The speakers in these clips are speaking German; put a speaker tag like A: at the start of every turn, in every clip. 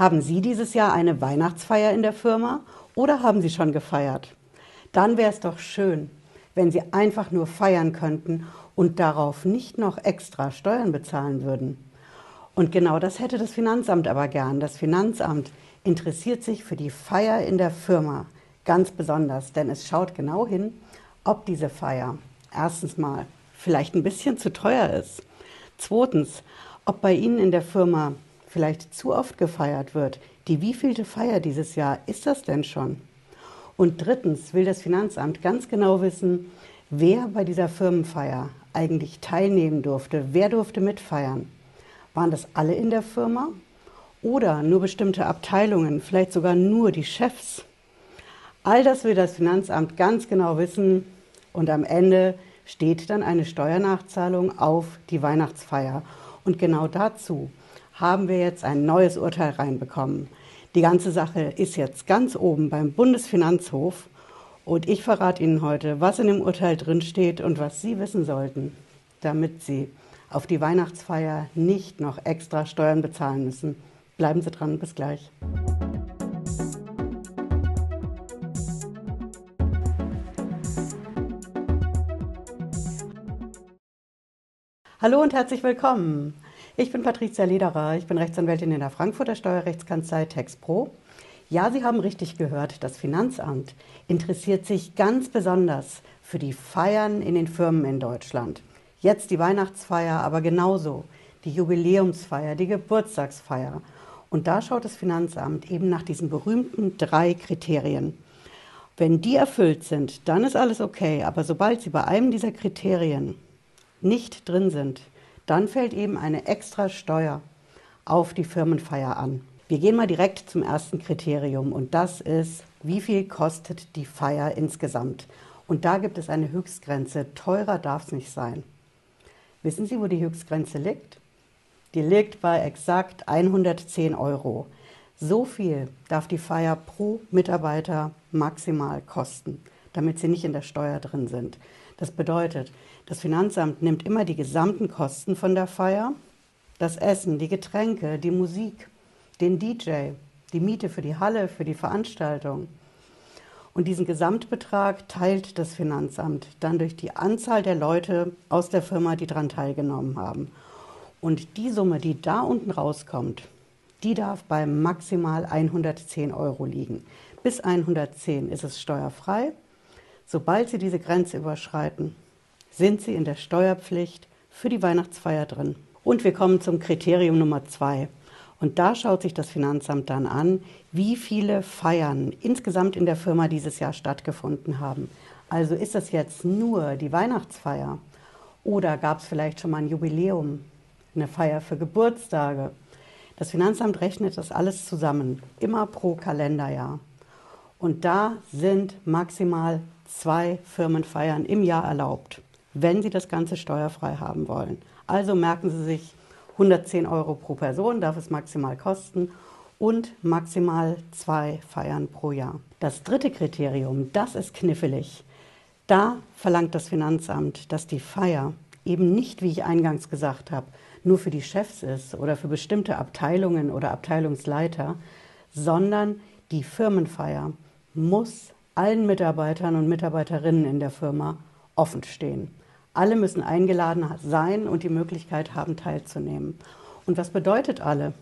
A: Haben Sie dieses Jahr eine Weihnachtsfeier in der Firma oder haben Sie schon gefeiert? Dann wäre es doch schön, wenn Sie einfach nur feiern könnten und darauf nicht noch extra Steuern bezahlen würden. Und genau das hätte das Finanzamt aber gern. Das Finanzamt interessiert sich für die Feier in der Firma ganz besonders, denn es schaut genau hin, ob diese Feier erstens mal vielleicht ein bisschen zu teuer ist. Zweitens, ob bei Ihnen in der Firma vielleicht zu oft gefeiert wird. Die wievielte Feier dieses Jahr ist das denn schon? Und drittens will das Finanzamt ganz genau wissen, wer bei dieser Firmenfeier eigentlich teilnehmen durfte, wer durfte mitfeiern. Waren das alle in der Firma oder nur bestimmte Abteilungen, vielleicht sogar nur die Chefs? All das will das Finanzamt ganz genau wissen und am Ende steht dann eine Steuernachzahlung auf die Weihnachtsfeier. Und genau dazu haben wir jetzt ein neues Urteil reinbekommen. Die ganze Sache ist jetzt ganz oben beim Bundesfinanzhof und ich verrate Ihnen heute, was in dem Urteil drinsteht und was Sie wissen sollten, damit Sie auf die Weihnachtsfeier nicht noch extra Steuern bezahlen müssen. Bleiben Sie dran, bis gleich. Hallo und herzlich willkommen. Ich bin Patricia Lederer, ich bin Rechtsanwältin in der Frankfurter Steuerrechtskanzlei TexPro. Ja, Sie haben richtig gehört, das Finanzamt interessiert sich ganz besonders für die Feiern in den Firmen in Deutschland. Jetzt die Weihnachtsfeier, aber genauso die Jubiläumsfeier, die Geburtstagsfeier. Und da schaut das Finanzamt eben nach diesen berühmten drei Kriterien. Wenn die erfüllt sind, dann ist alles okay. Aber sobald Sie bei einem dieser Kriterien nicht drin sind, dann fällt eben eine extra Steuer auf die Firmenfeier an. Wir gehen mal direkt zum ersten Kriterium und das ist, wie viel kostet die Feier insgesamt? Und da gibt es eine Höchstgrenze. Teurer darf es nicht sein. Wissen Sie, wo die Höchstgrenze liegt? Die liegt bei exakt 110 Euro. So viel darf die Feier pro Mitarbeiter maximal kosten, damit sie nicht in der Steuer drin sind. Das bedeutet, das Finanzamt nimmt immer die gesamten Kosten von der Feier, das Essen, die Getränke, die Musik, den DJ, die Miete für die Halle, für die Veranstaltung. Und diesen Gesamtbetrag teilt das Finanzamt dann durch die Anzahl der Leute aus der Firma, die daran teilgenommen haben. Und die Summe, die da unten rauskommt, die darf bei maximal 110 Euro liegen. Bis 110 ist es steuerfrei Sobald Sie diese Grenze überschreiten, sind Sie in der Steuerpflicht für die Weihnachtsfeier drin. Und wir kommen zum Kriterium Nummer zwei. Und da schaut sich das Finanzamt dann an, wie viele Feiern insgesamt in der Firma dieses Jahr stattgefunden haben. Also ist das jetzt nur die Weihnachtsfeier oder gab es vielleicht schon mal ein Jubiläum, eine Feier für Geburtstage? Das Finanzamt rechnet das alles zusammen, immer pro Kalenderjahr. Und da sind maximal zwei Firmenfeiern im Jahr erlaubt, wenn Sie das Ganze steuerfrei haben wollen. Also merken Sie sich, 110 Euro pro Person darf es maximal kosten und maximal zwei Feiern pro Jahr. Das dritte Kriterium, das ist knifflig. Da verlangt das Finanzamt, dass die Feier eben nicht, wie ich eingangs gesagt habe, nur für die Chefs ist oder für bestimmte Abteilungen oder Abteilungsleiter, sondern die Firmenfeier muss allen Mitarbeitern und Mitarbeiterinnen in der Firma offen stehen. Alle müssen eingeladen sein und die Möglichkeit haben, teilzunehmen. Und was bedeutet alle?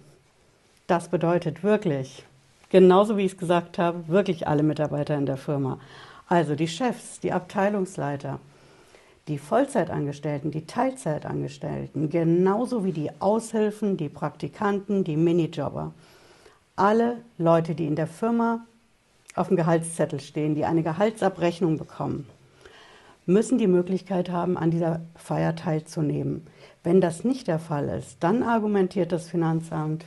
A: Das bedeutet wirklich, genauso wie ich es gesagt habe, wirklich alle Mitarbeiter in der Firma. Also die Chefs, die Abteilungsleiter, die Vollzeitangestellten, die Teilzeitangestellten, genauso wie die Aushilfen, die Praktikanten, die Minijobber. Alle Leute, die in der Firma auf dem Gehaltszettel stehen, die eine Gehaltsabrechnung bekommen, müssen die Möglichkeit haben, an dieser Feier teilzunehmen. Wenn das nicht der Fall ist, dann argumentiert das Finanzamt,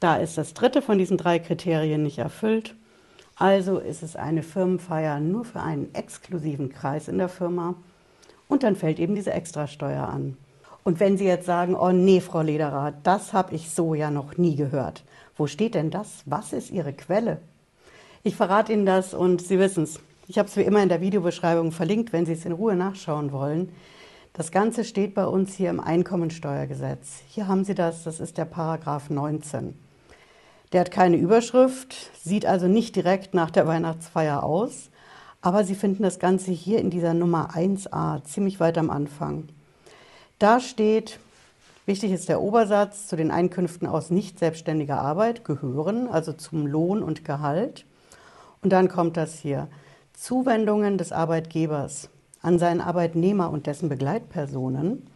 A: da ist das dritte von diesen drei Kriterien nicht erfüllt. Also ist es eine Firmenfeier nur für einen exklusiven Kreis in der Firma und dann fällt eben diese Extrasteuer an. Und wenn Sie jetzt sagen, oh nee, Frau Lederer, das habe ich so ja noch nie gehört. Wo steht denn das? Was ist Ihre Quelle? Ich verrate Ihnen das und Sie wissen es. Ich habe es wie immer in der Videobeschreibung verlinkt, wenn Sie es in Ruhe nachschauen wollen. Das Ganze steht bei uns hier im Einkommensteuergesetz. Hier haben Sie das, das ist der Paragraph 19. Der hat keine Überschrift, sieht also nicht direkt nach der Weihnachtsfeier aus, aber Sie finden das Ganze hier in dieser Nummer 1a, ziemlich weit am Anfang. Da steht, wichtig ist der Obersatz, zu den Einkünften aus nicht selbstständiger Arbeit gehören, also zum Lohn und Gehalt. Und dann kommt das hier. Zuwendungen des Arbeitgebers an seinen Arbeitnehmer und dessen Begleitpersonen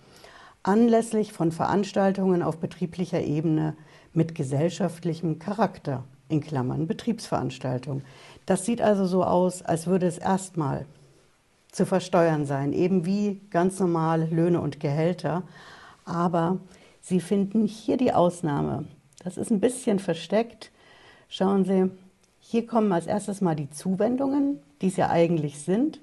A: anlässlich von Veranstaltungen auf betrieblicher Ebene mit gesellschaftlichem Charakter, in Klammern Betriebsveranstaltung. Das sieht also so aus, als würde es erstmal zu versteuern sein, eben wie ganz normal Löhne und Gehälter. Aber Sie finden hier die Ausnahme. Das ist ein bisschen versteckt. Schauen Sie, hier kommen als erstes mal die Zuwendungen, die es ja eigentlich sind.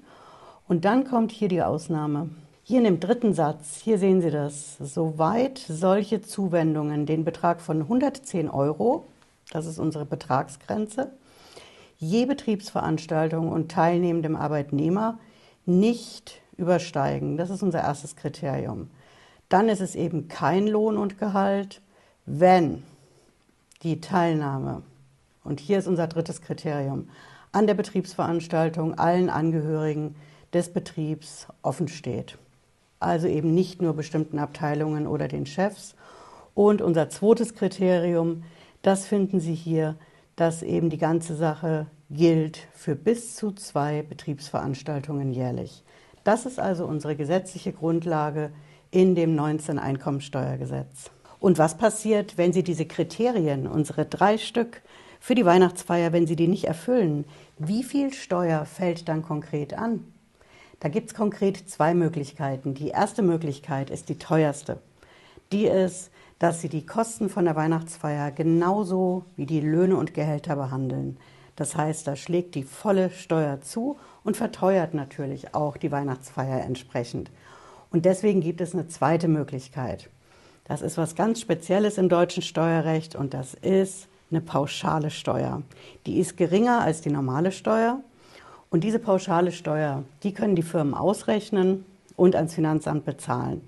A: Und dann kommt hier die Ausnahme. Hier in dem dritten Satz, hier sehen Sie das, soweit solche Zuwendungen den Betrag von 110 Euro, das ist unsere Betragsgrenze, je Betriebsveranstaltung und teilnehmendem Arbeitnehmer nicht übersteigen. Das ist unser erstes Kriterium. Dann ist es eben kein Lohn und Gehalt, wenn die Teilnahme, und hier ist unser drittes Kriterium, an der Betriebsveranstaltung allen Angehörigen des Betriebs offen steht also eben nicht nur bestimmten Abteilungen oder den Chefs. Und unser zweites Kriterium, das finden Sie hier, dass eben die ganze Sache gilt für bis zu zwei Betriebsveranstaltungen jährlich. Das ist also unsere gesetzliche Grundlage in dem 19 Einkommensteuergesetz. Und was passiert, wenn Sie diese Kriterien, unsere drei Stück für die Weihnachtsfeier, wenn Sie die nicht erfüllen? Wie viel Steuer fällt dann konkret an? Da gibt es konkret zwei Möglichkeiten. Die erste Möglichkeit ist die teuerste. Die ist, dass Sie die Kosten von der Weihnachtsfeier genauso wie die Löhne und Gehälter behandeln. Das heißt, da schlägt die volle Steuer zu und verteuert natürlich auch die Weihnachtsfeier entsprechend. Und deswegen gibt es eine zweite Möglichkeit. Das ist was ganz Spezielles im deutschen Steuerrecht und das ist eine pauschale Steuer. Die ist geringer als die normale Steuer und diese pauschale Steuer, die können die Firmen ausrechnen und ans Finanzamt bezahlen.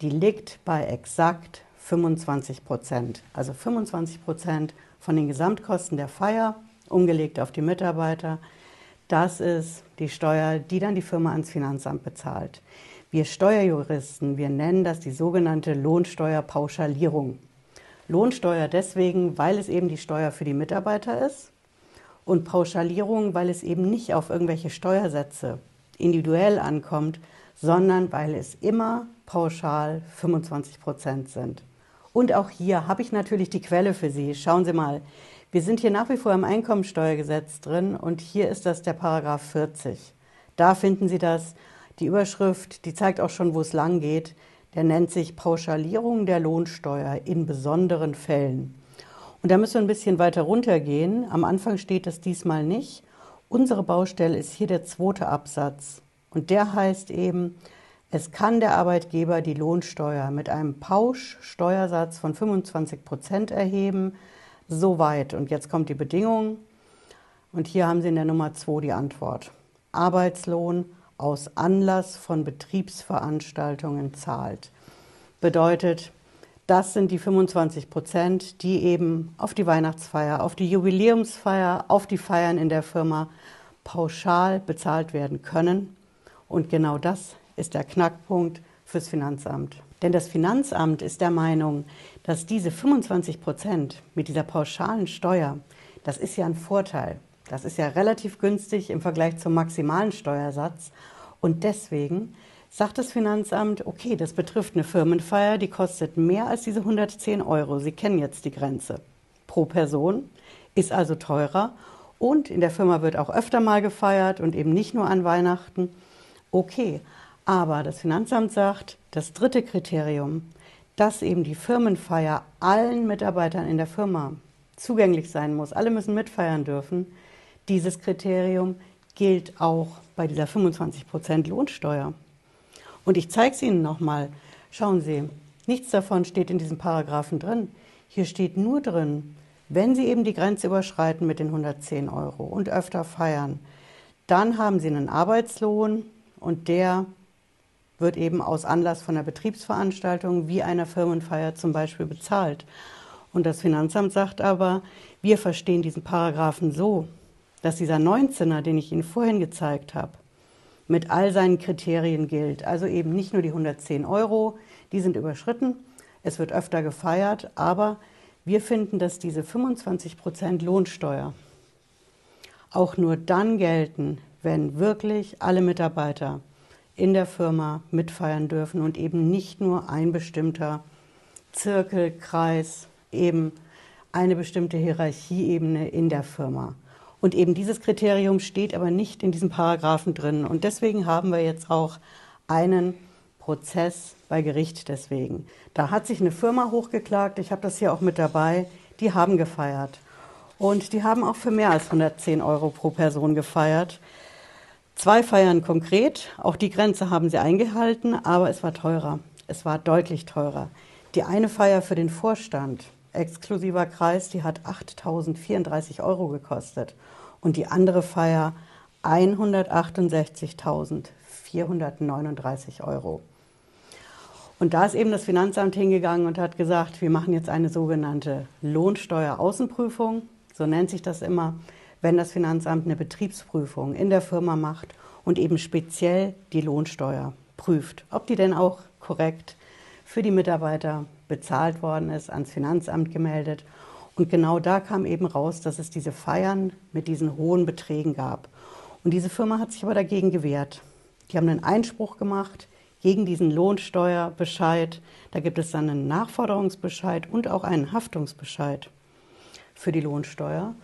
A: Die liegt bei exakt 25 Prozent. Also 25 Prozent von den Gesamtkosten der Feier, umgelegt auf die Mitarbeiter. Das ist die Steuer, die dann die Firma ans Finanzamt bezahlt. Wir Steuerjuristen, wir nennen das die sogenannte Lohnsteuerpauschalierung. Lohnsteuer deswegen, weil es eben die Steuer für die Mitarbeiter ist und Pauschalierung, weil es eben nicht auf irgendwelche Steuersätze individuell ankommt, sondern weil es immer pauschal 25 Prozent sind. Und auch hier habe ich natürlich die Quelle für Sie. Schauen Sie mal, wir sind hier nach wie vor im Einkommensteuergesetz drin und hier ist das der Paragraph 40. Da finden Sie das. Die Überschrift, die zeigt auch schon, wo es lang geht. Der nennt sich Pauschalierung der Lohnsteuer in besonderen Fällen. Und da müssen wir ein bisschen weiter runtergehen. Am Anfang steht das diesmal nicht. Unsere Baustelle ist hier der zweite Absatz. Und der heißt eben, es kann der Arbeitgeber die Lohnsteuer mit einem Pauschsteuersatz von 25 Prozent erheben. Soweit. Und jetzt kommt die Bedingung. Und hier haben Sie in der Nummer 2 die Antwort. Arbeitslohn aus Anlass von Betriebsveranstaltungen zahlt. Bedeutet, das sind die 25 Prozent, die eben auf die Weihnachtsfeier, auf die Jubiläumsfeier, auf die Feiern in der Firma pauschal bezahlt werden können. Und genau das ist der Knackpunkt fürs Finanzamt. Denn das Finanzamt ist der Meinung, dass diese 25 Prozent mit dieser pauschalen Steuer, das ist ja ein Vorteil. Das ist ja relativ günstig im Vergleich zum maximalen Steuersatz. Und deswegen sagt das Finanzamt, okay, das betrifft eine Firmenfeier, die kostet mehr als diese 110 Euro. Sie kennen jetzt die Grenze pro Person, ist also teurer und in der Firma wird auch öfter mal gefeiert und eben nicht nur an Weihnachten. Okay, aber das Finanzamt sagt, das dritte Kriterium, dass eben die Firmenfeier allen Mitarbeitern in der Firma zugänglich sein muss, alle müssen mitfeiern dürfen, dieses Kriterium gilt auch bei dieser 25% Lohnsteuer. Und ich zeige es Ihnen nochmal. Schauen Sie, nichts davon steht in diesem Paragraphen drin. Hier steht nur drin, wenn Sie eben die Grenze überschreiten mit den 110 Euro und öfter feiern, dann haben Sie einen Arbeitslohn und der wird eben aus Anlass von einer Betriebsveranstaltung wie einer Firmenfeier zum Beispiel bezahlt. Und das Finanzamt sagt aber, wir verstehen diesen Paragraphen so, dass dieser 19er, den ich Ihnen vorhin gezeigt habe, mit all seinen Kriterien gilt. Also eben nicht nur die 110 Euro, die sind überschritten, es wird öfter gefeiert, aber wir finden, dass diese 25 Prozent Lohnsteuer auch nur dann gelten, wenn wirklich alle Mitarbeiter in der Firma mitfeiern dürfen und eben nicht nur ein bestimmter Zirkel, Kreis, eben eine bestimmte Hierarchieebene in der Firma. Und eben dieses Kriterium steht aber nicht in diesem Paragraphen drin. Und deswegen haben wir jetzt auch einen Prozess bei Gericht deswegen. Da hat sich eine Firma hochgeklagt, ich habe das hier auch mit dabei, die haben gefeiert. Und die haben auch für mehr als 110 Euro pro Person gefeiert. Zwei Feiern konkret, auch die Grenze haben sie eingehalten, aber es war teurer. Es war deutlich teurer. Die eine Feier für den Vorstand, exklusiver Kreis, die hat 8.034 Euro gekostet. Und die andere Feier 168.439 Euro. Und da ist eben das Finanzamt hingegangen und hat gesagt, wir machen jetzt eine sogenannte Lohnsteueraußenprüfung, so nennt sich das immer wenn das Finanzamt eine Betriebsprüfung in der Firma macht und eben speziell die Lohnsteuer prüft, ob die denn auch korrekt für die Mitarbeiter bezahlt worden ist, ans Finanzamt gemeldet. Und genau da kam eben raus, dass es diese Feiern mit diesen hohen Beträgen gab. Und diese Firma hat sich aber dagegen gewehrt. Die haben einen Einspruch gemacht gegen diesen Lohnsteuerbescheid. Da gibt es dann einen Nachforderungsbescheid und auch einen Haftungsbescheid für die Lohnsteuer.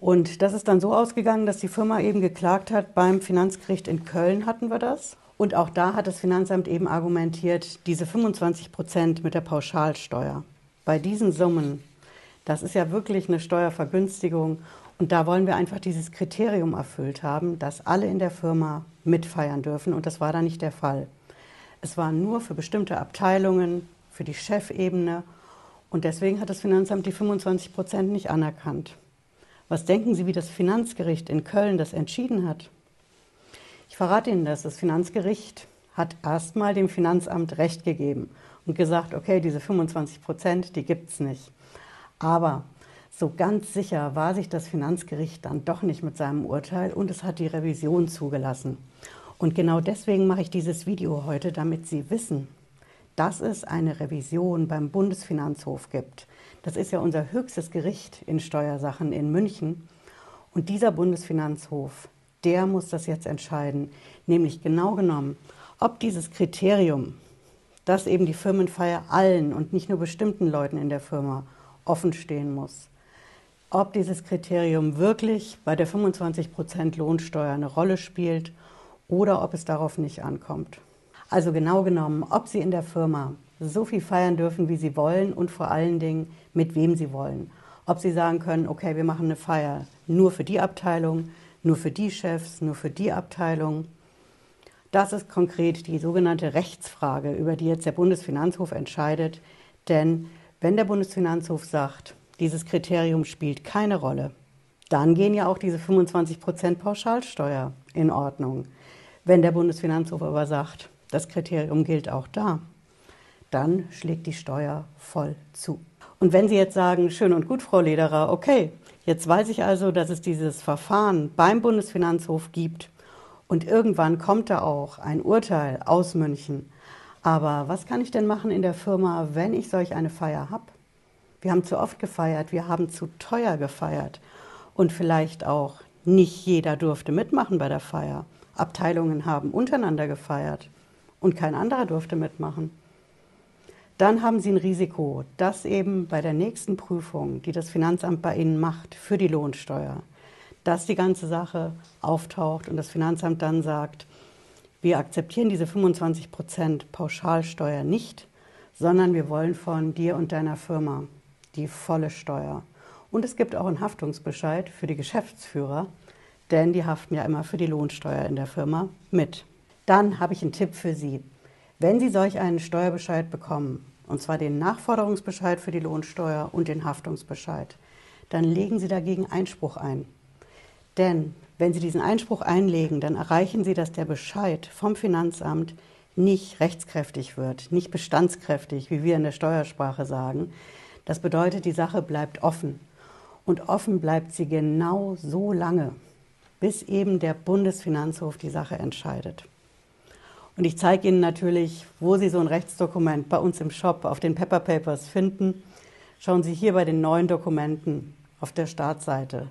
A: Und das ist dann so ausgegangen, dass die Firma eben geklagt hat, beim Finanzgericht in Köln hatten wir das. Und auch da hat das Finanzamt eben argumentiert, diese 25 Prozent mit der Pauschalsteuer. Bei diesen Summen, das ist ja wirklich eine Steuervergünstigung. Und da wollen wir einfach dieses Kriterium erfüllt haben, dass alle in der Firma mitfeiern dürfen. Und das war da nicht der Fall. Es war nur für bestimmte Abteilungen, für die Chefebene. Und deswegen hat das Finanzamt die 25 Prozent nicht anerkannt. Was denken Sie, wie das Finanzgericht in Köln das entschieden hat? Ich verrate Ihnen das. Das Finanzgericht hat erstmal dem Finanzamt Recht gegeben und gesagt, okay, diese 25 Prozent, die gibt es nicht. Aber so ganz sicher war sich das Finanzgericht dann doch nicht mit seinem Urteil und es hat die Revision zugelassen. Und genau deswegen mache ich dieses Video heute, damit Sie wissen, dass es eine Revision beim Bundesfinanzhof gibt. Das ist ja unser höchstes Gericht in Steuersachen in München. Und dieser Bundesfinanzhof, der muss das jetzt entscheiden, nämlich genau genommen, ob dieses Kriterium, dass eben die Firmenfeier allen und nicht nur bestimmten Leuten in der Firma offen stehen muss, ob dieses Kriterium wirklich bei der 25% Lohnsteuer eine Rolle spielt oder ob es darauf nicht ankommt. Also genau genommen, ob Sie in der Firma so viel feiern dürfen, wie Sie wollen und vor allen Dingen, mit wem Sie wollen. Ob Sie sagen können, okay, wir machen eine Feier nur für die Abteilung, nur für die Chefs, nur für die Abteilung. Das ist konkret die sogenannte Rechtsfrage, über die jetzt der Bundesfinanzhof entscheidet. Denn wenn der Bundesfinanzhof sagt, dieses Kriterium spielt keine Rolle, dann gehen ja auch diese 25 Prozent Pauschalsteuer in Ordnung. Wenn der Bundesfinanzhof aber sagt, das Kriterium gilt auch da, dann schlägt die Steuer voll zu. Und wenn Sie jetzt sagen, schön und gut, Frau Lederer, okay, jetzt weiß ich also, dass es dieses Verfahren beim Bundesfinanzhof gibt und irgendwann kommt da auch ein Urteil aus München. Aber was kann ich denn machen in der Firma, wenn ich solch eine Feier habe? Wir haben zu oft gefeiert, wir haben zu teuer gefeiert und vielleicht auch nicht jeder durfte mitmachen bei der Feier. Abteilungen haben untereinander gefeiert und kein anderer durfte mitmachen. Dann haben Sie ein Risiko, dass eben bei der nächsten Prüfung, die das Finanzamt bei Ihnen macht für die Lohnsteuer, dass die ganze Sache auftaucht und das Finanzamt dann sagt, wir akzeptieren diese 25 Prozent Pauschalsteuer nicht, sondern wir wollen von dir und deiner Firma die volle Steuer. Und es gibt auch einen Haftungsbescheid für die Geschäftsführer, denn die haften ja immer für die Lohnsteuer in der Firma mit. Dann habe ich einen Tipp für Sie. Wenn Sie solch einen Steuerbescheid bekommen, und zwar den Nachforderungsbescheid für die Lohnsteuer und den Haftungsbescheid, dann legen Sie dagegen Einspruch ein. Denn wenn Sie diesen Einspruch einlegen, dann erreichen Sie, dass der Bescheid vom Finanzamt nicht rechtskräftig wird, nicht bestandskräftig, wie wir in der Steuersprache sagen. Das bedeutet, die Sache bleibt offen. Und offen bleibt sie genau so lange, bis eben der Bundesfinanzhof die Sache entscheidet. Und ich zeige Ihnen natürlich, wo Sie so ein Rechtsdokument bei uns im Shop auf den Pepper Papers finden. Schauen Sie hier bei den neuen Dokumenten auf der Startseite.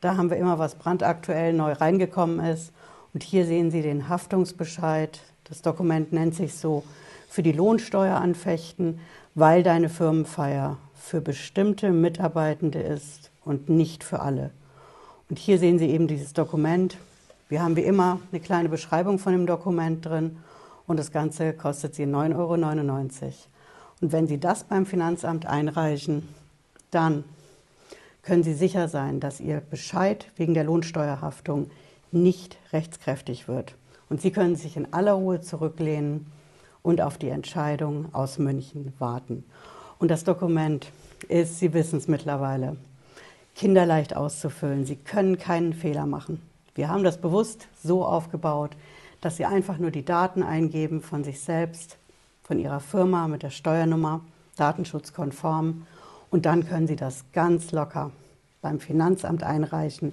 A: Da haben wir immer, was brandaktuell neu reingekommen ist. Und hier sehen Sie den Haftungsbescheid. Das Dokument nennt sich so für die Lohnsteuer anfechten, weil deine Firmenfeier für bestimmte Mitarbeitende ist und nicht für alle. Und hier sehen Sie eben dieses Dokument. Wir haben wie immer eine kleine Beschreibung von dem Dokument drin und das Ganze kostet Sie 9,99 Euro. Und wenn Sie das beim Finanzamt einreichen, dann können Sie sicher sein, dass Ihr Bescheid wegen der Lohnsteuerhaftung nicht rechtskräftig wird. Und Sie können sich in aller Ruhe zurücklehnen und auf die Entscheidung aus München warten. Und das Dokument ist, Sie wissen es mittlerweile, kinderleicht auszufüllen. Sie können keinen Fehler machen. Wir haben das bewusst so aufgebaut, dass Sie einfach nur die Daten eingeben von sich selbst, von Ihrer Firma mit der Steuernummer, datenschutzkonform. Und dann können Sie das ganz locker beim Finanzamt einreichen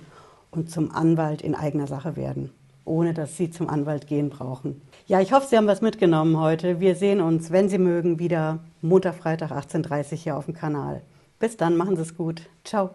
A: und zum Anwalt in eigener Sache werden, ohne dass Sie zum Anwalt gehen brauchen. Ja, ich hoffe, Sie haben was mitgenommen heute. Wir sehen uns, wenn Sie mögen, wieder Montag, Freitag 18.30 Uhr hier auf dem Kanal. Bis dann, machen Sie es gut. Ciao.